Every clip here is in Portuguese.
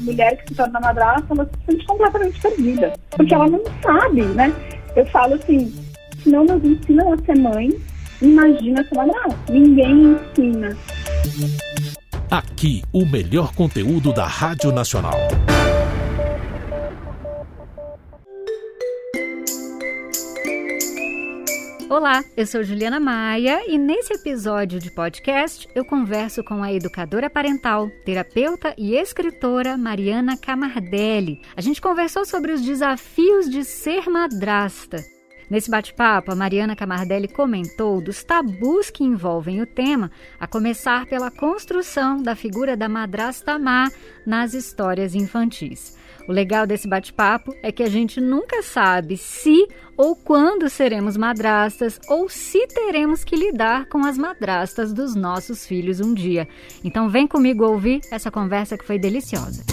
mulher que se torna madrasta, ela se sente completamente perdida. Porque ela não sabe, né? Eu falo assim, se não nos ensinam a ser mãe, imagina ser madrasta. Ninguém ensina. Aqui, o melhor conteúdo da Rádio Nacional. Olá, eu sou Juliana Maia e nesse episódio de podcast eu converso com a educadora parental, terapeuta e escritora Mariana Camardelli. A gente conversou sobre os desafios de ser madrasta. Nesse bate-papo, a Mariana Camardelli comentou dos tabus que envolvem o tema, a começar pela construção da figura da madrasta má nas histórias infantis. O legal desse bate-papo é que a gente nunca sabe se ou quando seremos madrastas ou se teremos que lidar com as madrastas dos nossos filhos um dia. Então vem comigo ouvir essa conversa que foi deliciosa.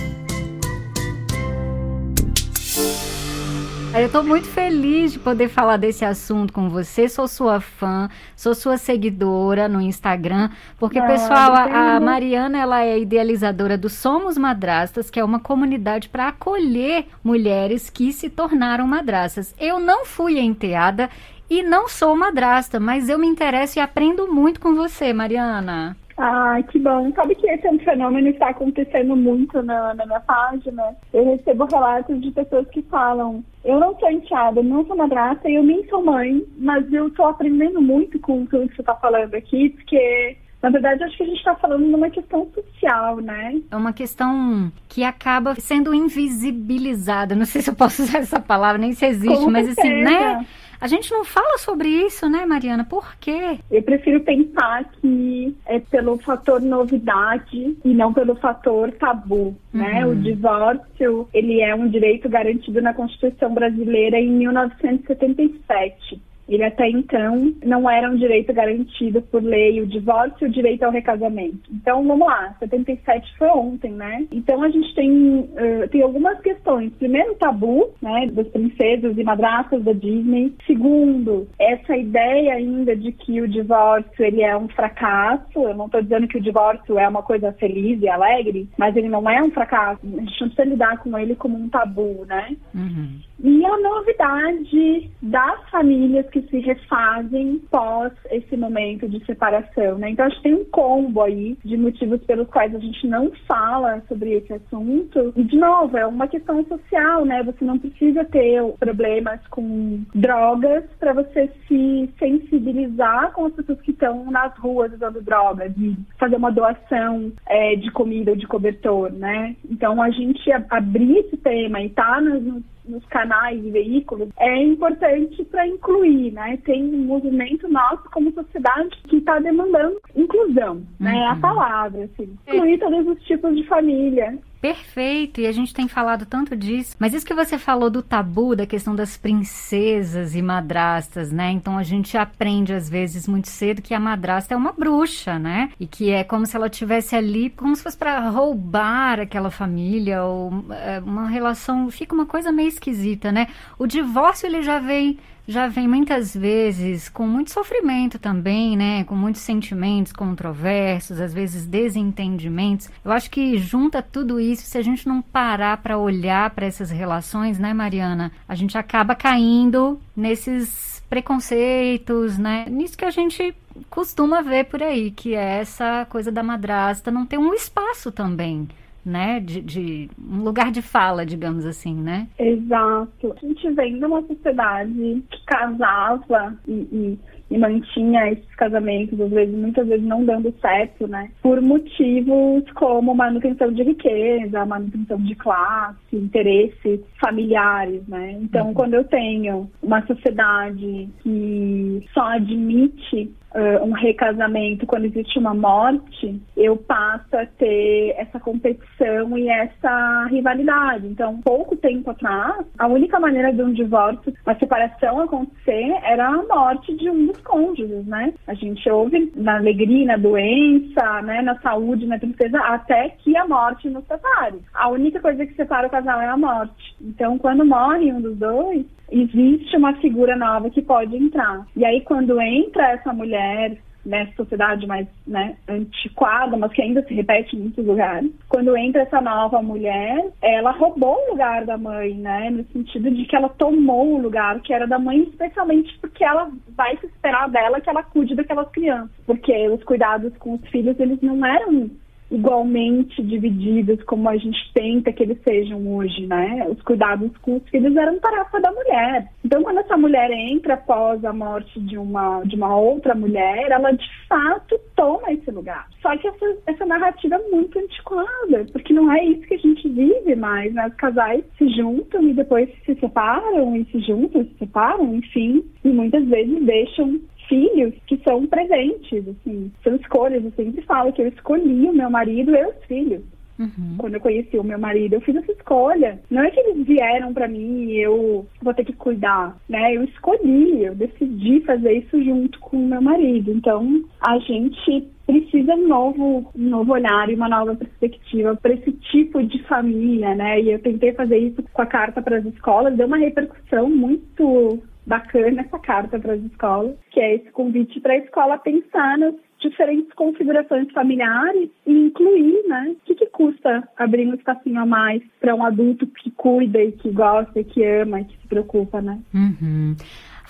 Eu estou muito feliz de poder falar desse assunto com você. Sou sua fã, sou sua seguidora no Instagram, porque ah, pessoal, a, a, Mariana ela é idealizadora do Somos Madrastas, que é uma comunidade para acolher mulheres que se tornaram madrastas. Eu não fui enteada e não sou madrasta, mas eu me interesso e aprendo muito com você, Mariana. Ah, que bom. Sabe que esse é um fenômeno que está acontecendo muito na, na, minha página? Eu recebo relatos de pessoas que falam: eu não sou enteada, não sou madrasta, eu nem sou mãe, mas eu estou aprendendo muito com tudo que você está falando aqui, porque na verdade, acho que a gente está falando de uma questão social, né? É uma questão que acaba sendo invisibilizada. Não sei se eu posso usar essa palavra, nem se existe, Com mas certeza. assim, né? A gente não fala sobre isso, né, Mariana? Por quê? Eu prefiro pensar que é pelo fator novidade e não pelo fator tabu, né? Uhum. O divórcio, ele é um direito garantido na Constituição brasileira em 1977. Ele até então não era um direito garantido por lei, o divórcio e o direito ao recasamento. Então, vamos lá, 77 foi ontem, né? Então, a gente tem, uh, tem algumas questões. Primeiro, o tabu, né, das princesas e madrastas da Disney. Segundo, essa ideia ainda de que o divórcio, ele é um fracasso. Eu não estou dizendo que o divórcio é uma coisa feliz e alegre, mas ele não é um fracasso. A gente não precisa lidar com ele como um tabu, né? Uhum. E a novidade das famílias que se refazem pós esse momento de separação, né? Então, acho que tem um combo aí de motivos pelos quais a gente não fala sobre esse assunto. E, de novo, é uma questão social, né? Você não precisa ter problemas com drogas para você se sensibilizar com as pessoas que estão nas ruas usando drogas e fazer uma doação é, de comida ou de cobertor, né? Então, a gente abrir esse tema e tá nos nos canais e veículos é importante para incluir, né? Tem um movimento nosso como sociedade que está demandando inclusão, uhum. né? É a palavra, assim. Incluir todos os tipos de família. Perfeito, e a gente tem falado tanto disso. Mas isso que você falou do tabu, da questão das princesas e madrastas, né? Então a gente aprende às vezes muito cedo que a madrasta é uma bruxa, né? E que é como se ela tivesse ali, como se fosse para roubar aquela família ou é, uma relação, fica uma coisa meio esquisita, né? O divórcio ele já vem já vem muitas vezes com muito sofrimento também, né? Com muitos sentimentos controversos, às vezes desentendimentos. Eu acho que junta tudo isso, se a gente não parar para olhar para essas relações, né, Mariana? A gente acaba caindo nesses preconceitos, né? Nisso que a gente costuma ver por aí, que é essa coisa da madrasta não ter um espaço também né? De, de, um lugar de fala, digamos assim, né? Exato. A gente vem de uma sociedade que casava e, e, e, mantinha esses casamentos, às vezes, muitas vezes não dando certo, né? Por motivos como manutenção de riqueza, manutenção de classe, interesses familiares, né? Então, uhum. quando eu tenho uma sociedade que só admite uh, um recasamento, quando existe uma morte, eu passo a ter essa competição e essa rivalidade. Então, pouco tempo atrás, a única maneira de um divórcio, uma separação acontecer, era a morte de um dos cônjuges, né? A gente ouve na alegria, na doença, né, na saúde, na tristeza, até que a morte nos separe. A única coisa que separa o casal é a morte. Então, quando morre um dos dois, existe uma figura nova que pode entrar. E aí, quando entra essa mulher nessa sociedade mais né, antiquada, mas que ainda se repete em muitos lugares. Quando entra essa nova mulher, ela roubou o lugar da mãe, né? No sentido de que ela tomou o lugar que era da mãe, especialmente porque ela vai se esperar dela que ela cuide daquelas crianças. Porque os cuidados com os filhos, eles não eram igualmente divididos como a gente tenta que eles sejam hoje, né? Os cuidados com os filhos eram tarefa da mulher. Então, quando essa mulher entra após a morte de uma, de uma outra mulher, ela de fato toma esse lugar. Só que essa, essa narrativa é muito antiquada, porque não é isso que a gente vive mais, né? Os casais se juntam e depois se separam, e se juntam se separam, enfim, e muitas vezes deixam filhos que são presentes, assim, são escolhas. Eu sempre falo que eu escolhi o meu marido e os filhos. Uhum. Quando eu conheci o meu marido, eu fiz essa escolha. Não é que eles vieram para mim e eu vou ter que cuidar, né? Eu escolhi, eu decidi fazer isso junto com o meu marido. Então, a gente precisa um novo, um novo olhar e uma nova perspectiva para esse tipo de família, né? E eu tentei fazer isso com a carta para as escolas, deu uma repercussão muito bacana essa carta para as escolas, que é esse convite para a escola pensar nas diferentes configurações familiares e incluir, né? O que, que custa abrir um espacinho a mais para um adulto que cuida e que gosta, e que ama e que se preocupa, né? Uhum.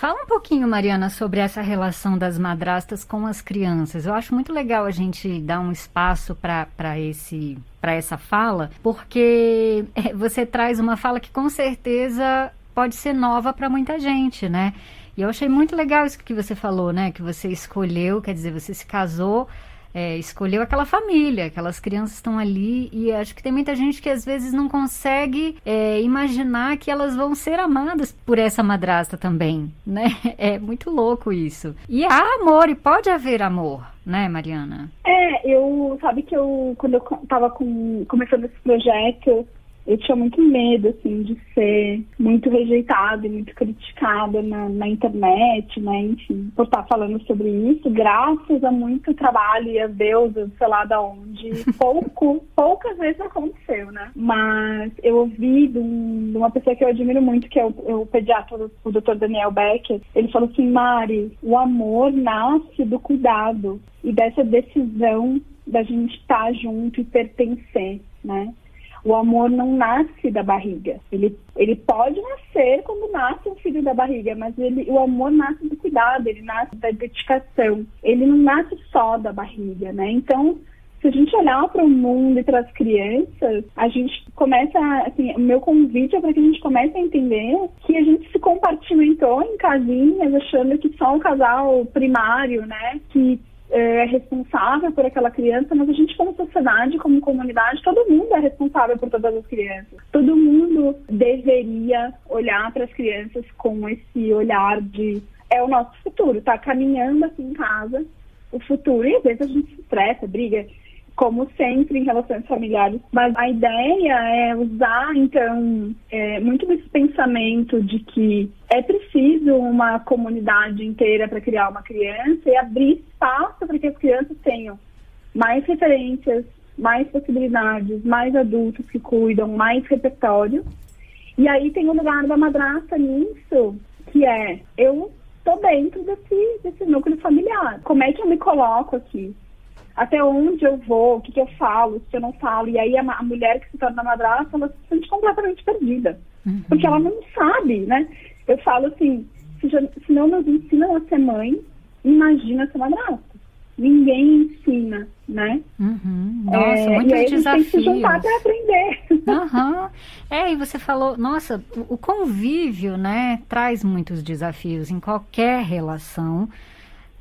Fala um pouquinho, Mariana, sobre essa relação das madrastas com as crianças. Eu acho muito legal a gente dar um espaço para esse para essa fala, porque é, você traz uma fala que com certeza pode ser nova para muita gente, né? E eu achei muito legal isso que você falou, né? Que você escolheu, quer dizer, você se casou, é, escolheu aquela família, aquelas crianças estão ali e acho que tem muita gente que às vezes não consegue é, imaginar que elas vão ser amadas por essa madrasta também, né? É muito louco isso. E há amor e pode haver amor, né, Mariana? É, eu sabe que eu quando eu tava com, começando esse projeto eu tinha muito medo, assim, de ser muito rejeitada e muito criticada na, na, internet, né, enfim, por estar falando sobre isso, graças a muito trabalho e a Deus, sei lá da onde, pouco, poucas vezes aconteceu, né, mas eu ouvi de, um, de uma pessoa que eu admiro muito, que é o, é o pediatra, o Dr. Daniel Becker, ele falou assim, Mari, o amor nasce do cuidado e dessa decisão da gente estar junto e pertencer, né, o amor não nasce da barriga. Ele, ele pode nascer quando nasce um filho da barriga, mas ele, o amor nasce do cuidado, ele nasce da dedicação. Ele não nasce só da barriga, né? Então, se a gente olhar para o mundo e para as crianças, a gente começa, assim, o meu convite é para que a gente comece a entender que a gente se compartimentou em casinhas, achando que só um casal primário, né, que é responsável por aquela criança, mas a gente como sociedade, como comunidade, todo mundo é responsável por todas as crianças. Todo mundo deveria olhar para as crianças com esse olhar de é o nosso futuro, tá caminhando aqui em casa o futuro. E às vezes a gente se estressa, briga, como sempre em relações familiares. Mas a ideia é usar, então, é, muito desse pensamento de que é preciso uma comunidade inteira para criar uma criança e abrir espaço para que as crianças tenham mais referências, mais possibilidades, mais adultos que cuidam, mais repertório. E aí tem o lugar da madrasta nisso, que é eu estou dentro desse, desse núcleo familiar. Como é que eu me coloco aqui? Até onde eu vou, o que, que eu falo, se eu não falo. E aí a, a mulher que se torna madrasta, ela se sente completamente perdida. Uhum. Porque ela não sabe, né? Eu falo assim, se, já, se não nos ensinam a ser mãe, imagina ser madrasta. Ninguém ensina, né? Uhum. Nossa, é, muitos e aí desafios. A gente tem que se juntar para aprender. Uhum. É, e você falou, nossa, o convívio, né, traz muitos desafios em qualquer relação.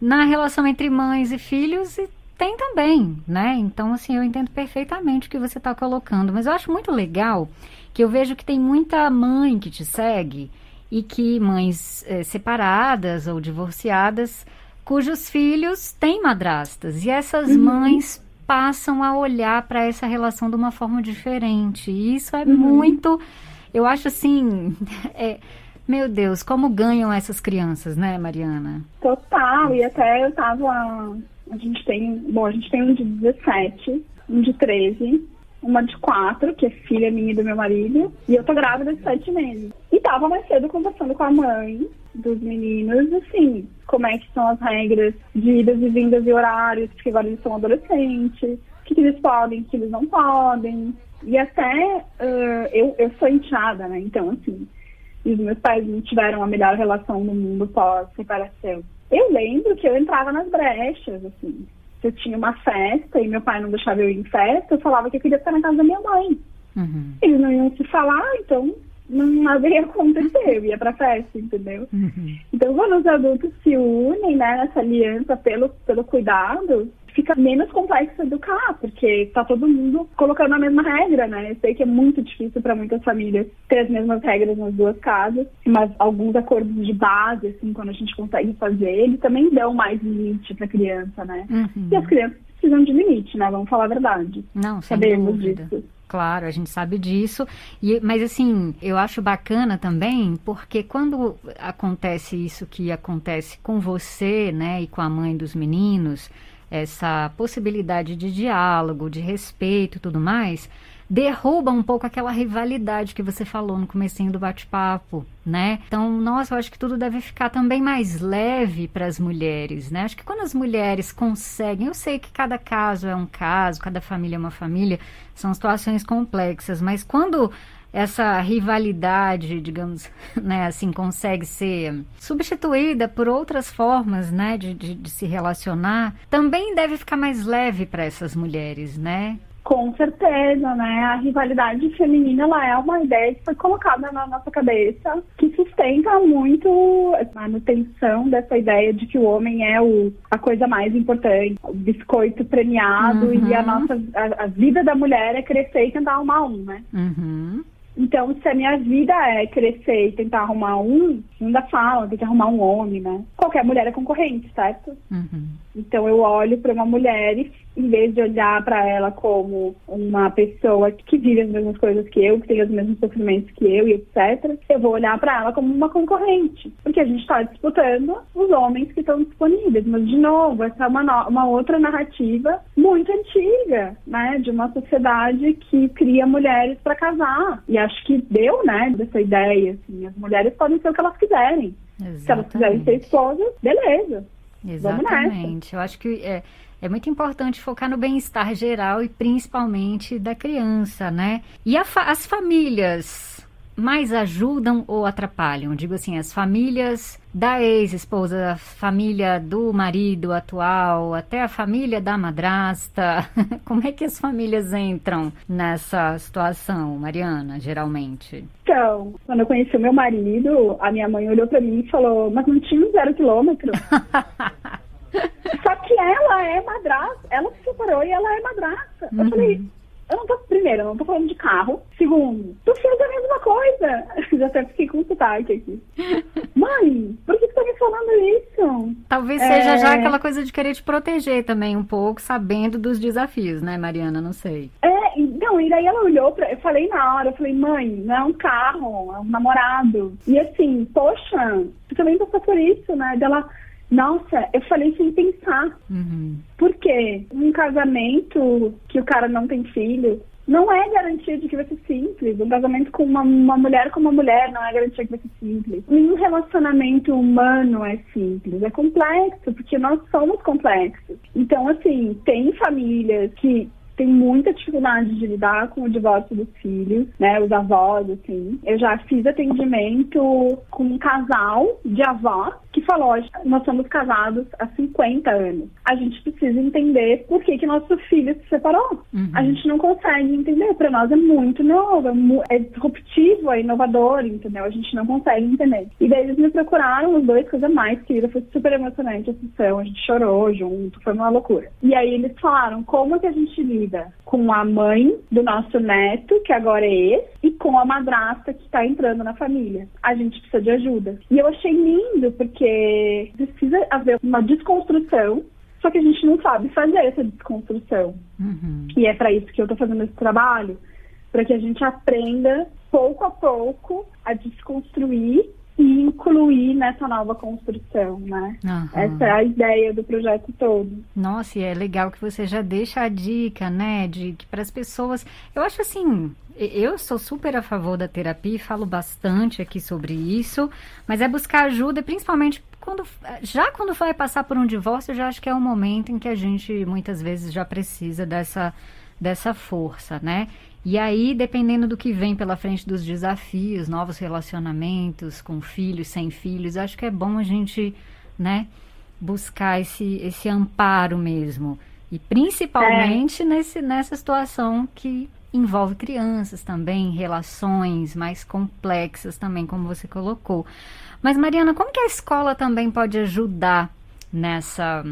Na relação entre mães e filhos e tem também, né? Então, assim, eu entendo perfeitamente o que você está colocando, mas eu acho muito legal que eu vejo que tem muita mãe que te segue e que mães é, separadas ou divorciadas cujos filhos têm madrastas e essas uhum. mães passam a olhar para essa relação de uma forma diferente. E isso é uhum. muito, eu acho assim, é, meu Deus, como ganham essas crianças, né, Mariana? Total, e até eu tava a gente tem, bom, a gente tem um de 17, um de 13 uma de quatro, que é filha minha e do meu marido, e eu tô grávida de sete meses. E tava mais cedo conversando com a mãe dos meninos, assim, como é que são as regras de idas e vindas e horários, porque agora eles são adolescentes, o que, que eles podem, o que eles não podem. E até uh, eu, eu sou enteada, né? Então, assim, os meus pais não tiveram a melhor relação no mundo pós-separação. Eu lembro que eu entrava nas brechas, assim. Se eu tinha uma festa e meu pai não deixava eu ir em festa, eu falava que eu queria ficar na casa da minha mãe. Uhum. Eles não iam se falar, então não, nada ia acontecer, eu ia pra festa, entendeu? Uhum. Então, quando os adultos se unem né, nessa aliança pelo, pelo cuidado, fica menos complexo educar, porque tá todo mundo colocando a mesma regra, né? Eu sei que é muito difícil para muitas famílias ter as mesmas regras nas duas casas, mas alguns acordos de base, assim, quando a gente consegue fazer, eles também dão mais limite pra criança, né? Uhum. E as crianças precisam de limite, né? Vamos falar a verdade. Não, sem Sabemos dúvida. disso. Claro, a gente sabe disso. E, mas assim, eu acho bacana também, porque quando acontece isso que acontece com você, né, e com a mãe dos meninos, essa possibilidade de diálogo, de respeito e tudo mais, derruba um pouco aquela rivalidade que você falou no comecinho do bate-papo, né? Então, nossa, eu acho que tudo deve ficar também mais leve para as mulheres, né? Acho que quando as mulheres conseguem, eu sei que cada caso é um caso, cada família é uma família, são situações complexas, mas quando essa rivalidade, digamos, né, assim, consegue ser substituída por outras formas, né, de, de, de se relacionar, também deve ficar mais leve para essas mulheres, né? Com certeza, né? A rivalidade feminina ela é uma ideia que foi colocada na nossa cabeça, que sustenta muito a manutenção dessa ideia de que o homem é o, a coisa mais importante, o biscoito premiado uhum. e a nossa a, a, vida da mulher é crescer e tentar arrumar um, né? Uhum. Então, se a minha vida é crescer e tentar arrumar um, ainda fala, tem que arrumar um homem, né? Qualquer mulher é concorrente, certo? Uhum. Então, eu olho para uma mulher e em vez de olhar para ela como uma pessoa que vive as mesmas coisas que eu, que tem os mesmos sofrimentos que eu e etc., eu vou olhar para ela como uma concorrente, porque a gente está disputando os homens que estão disponíveis. Mas, de novo, essa é uma, uma outra narrativa muito antiga, né, de uma sociedade que cria mulheres para casar. E acho que deu, né, dessa ideia, assim, as mulheres podem ser o que elas quiserem. Exatamente. Se elas quiserem ser esposas, beleza. Exatamente. Eu acho que é, é muito importante focar no bem-estar geral e principalmente da criança, né? E fa as famílias mais ajudam ou atrapalham? Digo assim, as famílias da ex-esposa, a família do marido atual, até a família da madrasta. Como é que as famílias entram nessa situação, Mariana, geralmente? Então, quando eu conheci o meu marido, a minha mãe olhou para mim e falou: Mas não tinha um zero quilômetro? Só que ela é madrasta, ela se separou e ela é madrasta. Uhum. Eu falei, eu não tô, primeiro, eu não tô falando de carro. Segundo, tu fez a mesma coisa. Já até fiquei com sotaque aqui. Mãe, por que tu tá me falando isso? Talvez é... seja já aquela coisa de querer te proteger também um pouco, sabendo dos desafios, né, Mariana? Não sei. É, então, e daí ela olhou pra. Eu falei na hora, eu falei, mãe, não é um carro, é um namorado. E assim, poxa, tu também passou por isso, né? Dela. Nossa, eu falei sem pensar. Uhum. Por quê? Um casamento que o cara não tem filho não é garantia de que vai ser simples. Um casamento com uma, uma mulher com uma mulher não é garantia que vai ser simples. Nenhum relacionamento humano é simples. É complexo, porque nós somos complexos. Então, assim, tem famílias que tem muita dificuldade de lidar com o divórcio dos filhos, né? Os avós, assim. Eu já fiz atendimento com um casal de avós que falou, nós somos casados há 50 anos. A gente precisa entender por que, que nosso filho se separou. Uhum. A gente não consegue entender. Para nós é muito novo, é, é disruptivo, é inovador, entendeu? A gente não consegue entender. E daí eles me procuraram, os dois, coisa mais querida, foi super emocionante a sessão, a gente chorou junto, foi uma loucura. E aí eles falaram, como que a gente lida com a mãe do nosso neto, que agora é ex, e com a madrasta que está entrando na família. A gente precisa de ajuda. E eu achei lindo, porque porque precisa haver uma desconstrução, só que a gente não sabe fazer essa desconstrução. Uhum. E é para isso que eu estou fazendo esse trabalho, para que a gente aprenda pouco a pouco a desconstruir e incluir nessa nova construção, né? Uhum. Essa é a ideia do projeto todo. Nossa, e é legal que você já deixa a dica, né, de que para as pessoas, eu acho assim, eu sou super a favor da terapia, falo bastante aqui sobre isso, mas é buscar ajuda, principalmente quando já quando vai passar por um divórcio, eu já acho que é um momento em que a gente muitas vezes já precisa dessa dessa força, né? E aí, dependendo do que vem pela frente dos desafios, novos relacionamentos com filhos, sem filhos, acho que é bom a gente, né, buscar esse, esse amparo mesmo. E principalmente é. nesse, nessa situação que envolve crianças também, relações mais complexas também, como você colocou. Mas, Mariana, como que a escola também pode ajudar nessa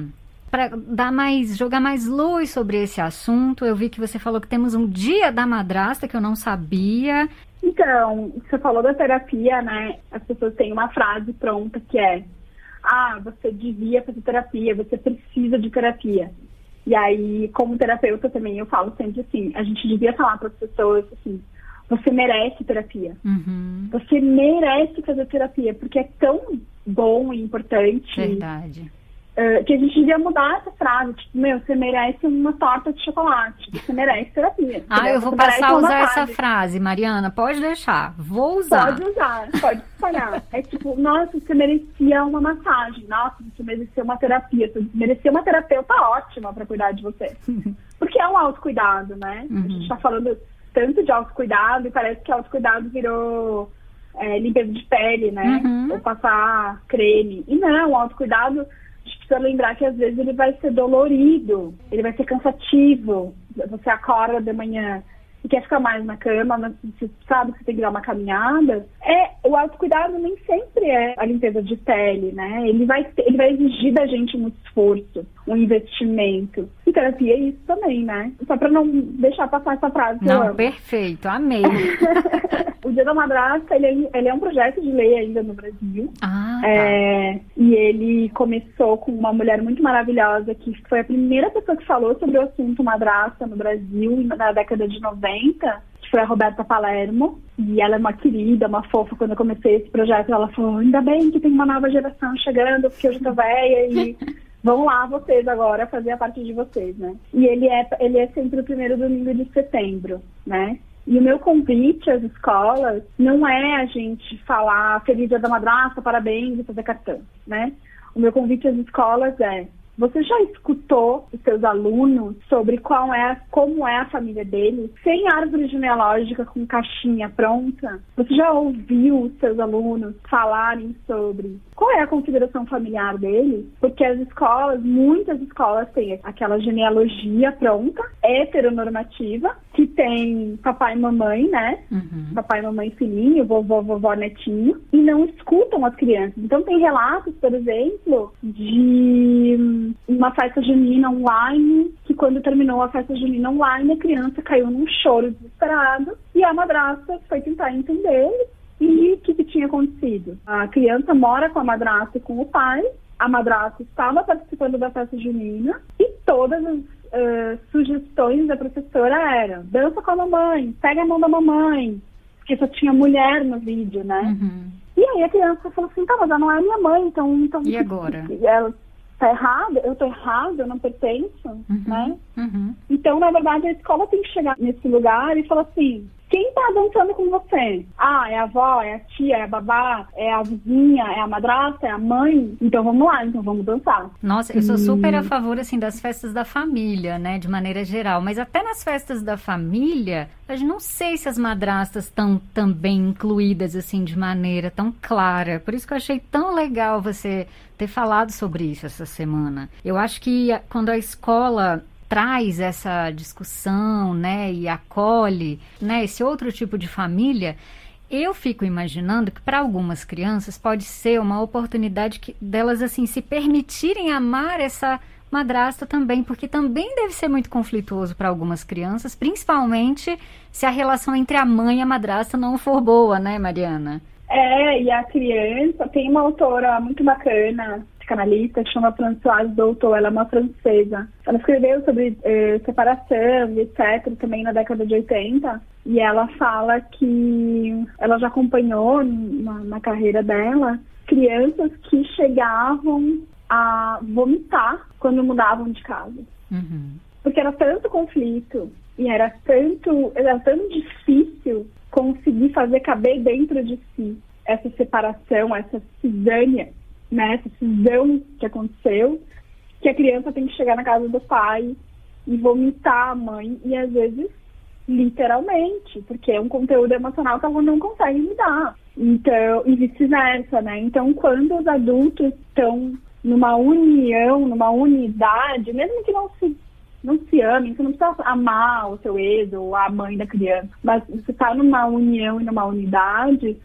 para dar mais, jogar mais luz sobre esse assunto. Eu vi que você falou que temos um dia da madrasta que eu não sabia. Então, você falou da terapia, né? As pessoas têm uma frase pronta que é: "Ah, você devia fazer terapia, você precisa de terapia". E aí, como terapeuta também, eu falo sempre assim: a gente devia falar para as pessoas assim: você merece terapia. Uhum. Você merece fazer terapia, porque é tão bom e importante. Verdade Uh, que a gente devia mudar essa frase, tipo, meu, você merece uma torta de chocolate, você merece terapia. Ah, eu vou passar a usar essa frase, Mariana, pode deixar, vou usar. Pode usar, pode espalhar. é tipo, nossa, você merecia uma massagem, nossa, você merecia uma terapia, você merecia uma terapeuta ótima para cuidar de você. Porque é um autocuidado, né? Uhum. A gente tá falando tanto de autocuidado e parece que autocuidado virou é, limpeza de pele, né? Uhum. Ou passar creme. E não, autocuidado gente precisa lembrar que às vezes ele vai ser dolorido, ele vai ser cansativo. Você acorda de manhã e quer ficar mais na cama, mas você sabe que você tem que dar uma caminhada. É, o autocuidado nem sempre é a limpeza de pele, né? Ele vai, ele vai exigir da gente um esforço, um investimento. E terapia é isso também, né? Só para não deixar passar essa frase. Não, perfeito, amei. o Dia da Madrasta, ele é, ele é, um projeto de lei ainda no Brasil. Ah, tá. é, e ele começou com uma mulher muito maravilhosa que foi a primeira pessoa que falou sobre o assunto madrasta no Brasil na década de 90 que foi a Roberta Palermo, e ela é uma querida, uma fofa. Quando eu comecei esse projeto, ela falou: ainda bem que tem uma nova geração chegando, porque eu já tô velha e vão lá vocês agora fazer a parte de vocês, né? E ele é, ele é sempre o primeiro domingo de setembro, né? E o meu convite às escolas não é a gente falar feliz dia da madrasta, parabéns e fazer cartão, né? O meu convite às escolas é você já escutou os seus alunos sobre qual é, como é a família deles, sem árvore genealógica com caixinha pronta? Você já ouviu os seus alunos falarem sobre qual é a configuração familiar deles? Porque as escolas, muitas escolas têm aquela genealogia pronta, heteronormativa, que tem papai e mamãe, né? Uhum. Papai, mamãe, filhinho, vovô, vovó, netinho, e não escutam as crianças. Então tem relatos, por exemplo, de uma festa junina online, que quando terminou a festa junina online, a criança caiu num choro desesperado e a madrasta foi tentar entender e o que, que tinha acontecido. A criança mora com a madrasta e com o pai, a madrasta estava participando da festa junina e todas as uh, sugestões da professora eram dança com a mamãe, pega a mão da mamãe, porque só tinha mulher no vídeo, né? Uhum. E aí a criança falou assim, tá, mas ela não é minha mãe, então... então e agora? Ela, tá errada, eu tô errada, eu não pertenço, uhum, né? Uhum. Então, na verdade, a escola tem que chegar nesse lugar e falar assim, quem tá dançando com você? Ah, é a avó, é a tia, é a babá, é a vizinha, é a madrasta, é a mãe. Então vamos lá, então vamos dançar. Nossa, eu sou super a favor, assim, das festas da família, né? De maneira geral. Mas até nas festas da família, eu não sei se as madrastas estão também incluídas, assim, de maneira tão clara. Por isso que eu achei tão legal você ter falado sobre isso essa semana. Eu acho que quando a escola traz essa discussão, né, e acolhe, né, esse outro tipo de família, eu fico imaginando que para algumas crianças pode ser uma oportunidade que, delas assim se permitirem amar essa madrasta também, porque também deve ser muito conflituoso para algumas crianças, principalmente se a relação entre a mãe e a madrasta não for boa, né, Mariana? É, e a criança tem uma autora muito bacana psicanalista que chama Françoise Doutor, ela é uma francesa. Ela escreveu sobre eh, separação etc. também na década de 80 e ela fala que ela já acompanhou na, na carreira dela crianças que chegavam a vomitar quando mudavam de casa. Uhum. Porque era tanto conflito e era tanto, era tão difícil conseguir fazer caber dentro de si essa separação, essa cisânia, né, essa cisão que aconteceu, que a criança tem que chegar na casa do pai e vomitar a mãe, e às vezes literalmente, porque é um conteúdo emocional que ela não consegue lidar. Então, e vice-versa, né? Então, quando os adultos estão numa união, numa unidade, mesmo que não se não se amem, você não precisa amar o seu ex ou a mãe da criança, mas você está numa união e numa unidade,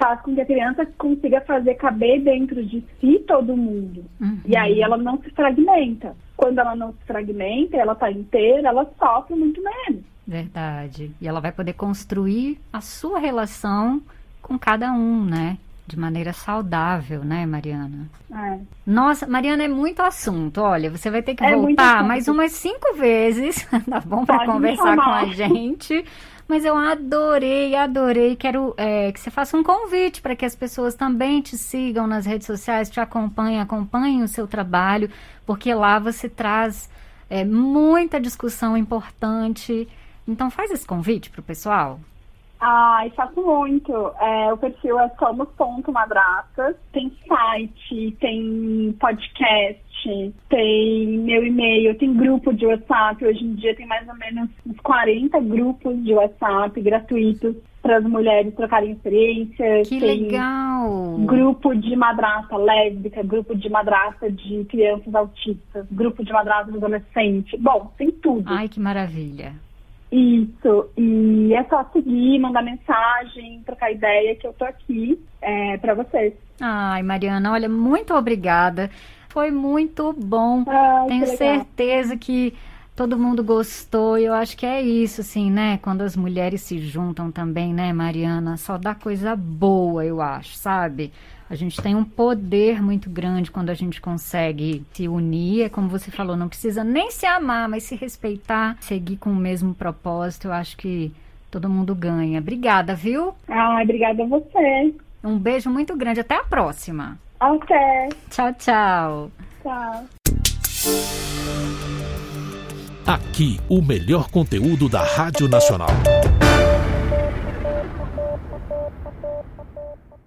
faz com que a criança consiga fazer caber dentro de si todo mundo. Uhum. E aí ela não se fragmenta. Quando ela não se fragmenta, ela está inteira, ela sofre muito menos. Verdade. E ela vai poder construir a sua relação com cada um, né? De maneira saudável, né, Mariana? É. Nossa, Mariana, é muito assunto. Olha, você vai ter que É voltar mais umas cinco vezes, tá bom? Para conversar com a gente. Mas eu adorei, adorei. Quero é, que você faça um convite para que as pessoas também te sigam nas redes sociais, te acompanhem, acompanhem o seu trabalho, porque lá você traz é, muita discussão importante. Então faz esse convite para o pessoal. Ai, faço muito. É, o perfil é somos.madrastas. Tem site, tem podcast, tem meu e-mail, tem grupo de WhatsApp. Hoje em dia tem mais ou menos uns 40 grupos de WhatsApp gratuitos para as mulheres trocarem experiências. Que tem legal! grupo de madrasta lésbica, grupo de madrasta de crianças autistas, grupo de madrasta de adolescente. Bom, tem tudo. Ai, que maravilha. Isso, e é só seguir, mandar mensagem, trocar ideia, que eu tô aqui é, para vocês. Ai, Mariana, olha, muito obrigada. Foi muito bom. Ai, Tenho que certeza que todo mundo gostou. E eu acho que é isso, assim, né? Quando as mulheres se juntam também, né, Mariana? Só dá coisa boa, eu acho, sabe? A gente tem um poder muito grande quando a gente consegue se unir. É como você falou, não precisa nem se amar, mas se respeitar, seguir com o mesmo propósito. Eu acho que todo mundo ganha. Obrigada, viu? Ai, obrigada a você. Um beijo muito grande. Até a próxima. Até. Tchau, tchau. Tchau. Aqui, o melhor conteúdo da Rádio Nacional.